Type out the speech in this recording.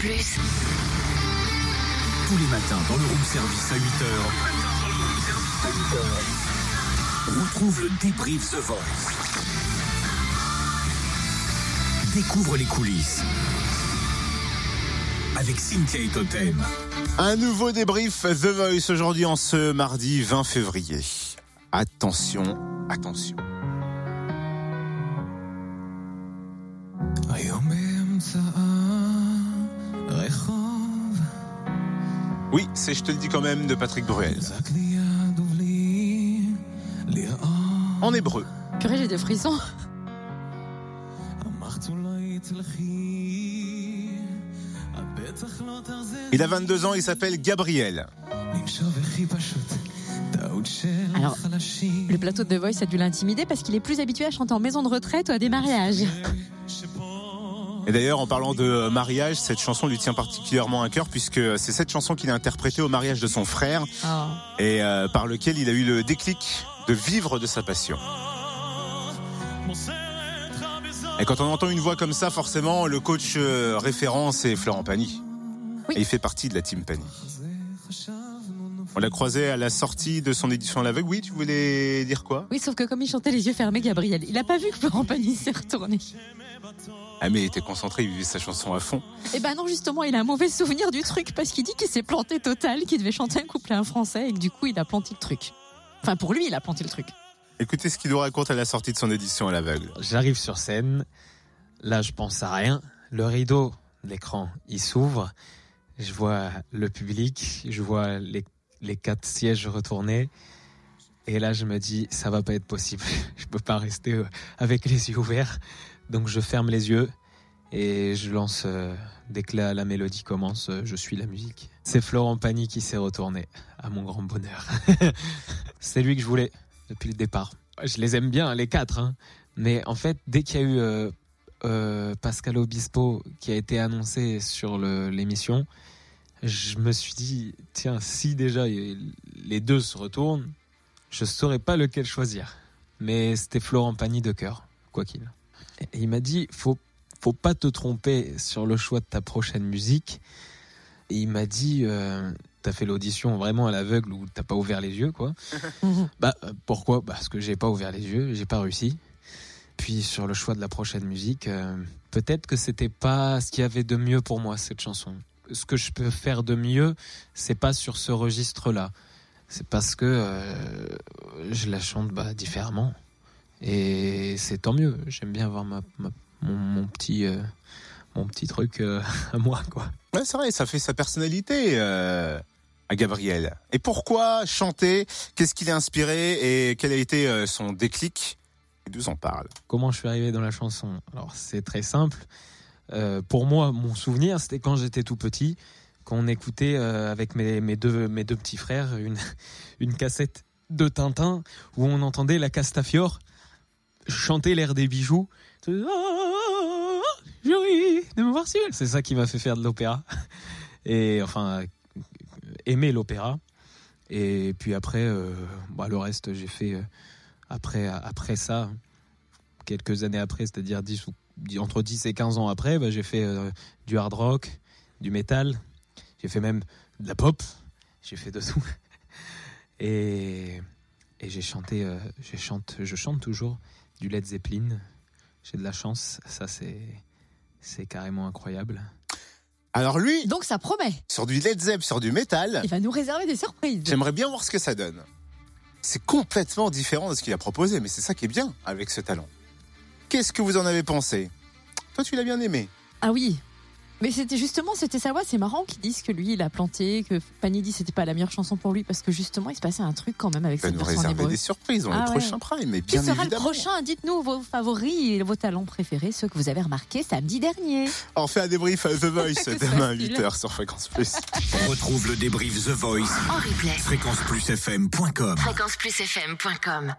Plus. Tous les matins dans le room service à 8h. Retrouve le débrief The Voice. Découvre les coulisses. Avec Cynthia et Totem. Un nouveau débrief The Voice aujourd'hui en ce mardi 20 février. Attention, attention. Oui, c'est Je te le dis quand même de Patrick Bruel. En hébreu. Purée, j'ai des frissons. Il a 22 ans, il s'appelle Gabriel. Alors, le plateau de The Voice a dû l'intimider parce qu'il est plus habitué à chanter en maison de retraite ou à des mariages. Et d'ailleurs, en parlant de mariage, cette chanson lui tient particulièrement à cœur puisque c'est cette chanson qu'il a interprétée au mariage de son frère Oh. et euh, par lequel il a eu le déclic de vivre de sa passion. Et quand on entend une voix comme ça, forcément, le coach euh, référent, c'est Florent Pagny. Oui. Et il fait partie de la team Pagny. On l'a croisé à la sortie de son édition à l'aveugle. Oui, tu voulais dire quoi? Oui, sauf que comme il chantait les yeux fermés, Gabriel, il a pas vu que Florent Pagny s'est retourné. Ah mais il était concentré, il vivait sa chanson à fond. Eh ben non, justement, il a un mauvais souvenir du truc parce qu'il dit qu'il s'est planté total, qu'il devait chanter un couplet en français et que du coup, il a planté le truc. Enfin, pour lui, il a planté le truc. Écoutez ce qu'il nous raconte à la sortie de son édition à l'aveugle. J'arrive sur scène. Là, je pense à rien. Le rideau de l'écran, il s'ouvre. Je vois le public. Je vois les, les quatre sièges retournés. Et là, je me dis, ça va pas être possible. Je peux pas rester euh, avec les yeux ouverts. Donc, je ferme les yeux et je lance, euh, dès que la, la mélodie commence, euh, je suis la musique. C'est Florent Pagny qui s'est retourné, à mon grand bonheur. C'est lui que je voulais depuis le départ. Je les aime bien, les quatre. hein. Mais en fait, dès qu'il y a eu Pascal Obispo qui a été annoncé sur l'émission, je me suis dit, tiens, si déjà les deux se retournent, je saurais pas lequel choisir. Mais c'était Florent Pagny de cœur, quoi qu'il. Il m'a dit, faut, faut pas te tromper sur le choix de ta prochaine musique. Et il m'a dit, euh, t'as fait l'audition vraiment à l'aveugle ou t'as pas ouvert les yeux, quoi. Bah euh, pourquoi? Parce que j'ai pas ouvert les yeux, j'ai pas réussi. Puis sur le choix de la prochaine musique, euh, peut-être que c'était pas ce qu'il y avait de mieux pour moi cette chanson. Ce que je peux faire de mieux, c'est pas sur ce registre-là. C'est parce que euh, je la chante bah, différemment. Et c'est tant mieux. J'aime bien avoir ma, ma- mon, mon petit euh, mon petit truc euh, à moi quoi. Ouais, c'est vrai, ça fait sa personnalité à Gabriel. Et pourquoi chanter? Qu'est-ce qui l'a inspiré? Et quel a été son déclic? Il nous en parle? Comment je suis arrivé dans la chanson? Alors c'est très simple. Euh, pour moi, mon souvenir, c'était quand j'étais tout petit, qu'on écoutait euh, avec mes, deux, mes deux petits frères une, une cassette de Tintin où on entendait la Castafiore chanter l'air des bijoux. Ah, de me voir si C'est ça qui m'a fait faire de l'opéra. Et enfin, aimer l'opéra. Et puis après, euh, bah, le reste, j'ai fait après, après ça, quelques années après, c'est-à-dire 10 ou- entre 10 et 15 ans après, bah, j'ai fait euh, du hard rock, du métal, j'ai fait même de la pop, j'ai fait de tout. Et, et j'ai chanté, euh, je chante, je chante toujours du Led Zeppelin. J'ai de la chance, ça c'est, c'est carrément incroyable. Alors lui, Donc ça promet. sur du Led Zepp, sur du métal, Il va nous réserver des surprises. j'aimerais bien voir ce que ça donne. C'est complètement différent de ce qu'il a proposé, mais c'est ça qui est bien avec ce talent. Qu'est-ce que vous en avez pensé? Toi, tu l'as bien aimé. Ah oui. Mais c'était justement, c'était sa voix. C'est marrant qu'ils disent que lui, il a planté, que que c'était pas la meilleure chanson pour lui parce que justement, il se passait un truc quand même avec cette nous version en réserver des surprises dans Ah le ouais. prochain prime, mais Qui bien sera évidemment. le prochain? Dites-nous vos favoris et vos talents préférés, ceux que vous avez remarqués samedi dernier. On fait un débrief à The Voice demain à facile. 8h sur Fréquence Plus. Retrouve le débrief The Voice. En replay. Fréquenceplusfm.com Fréquenceplusfm.com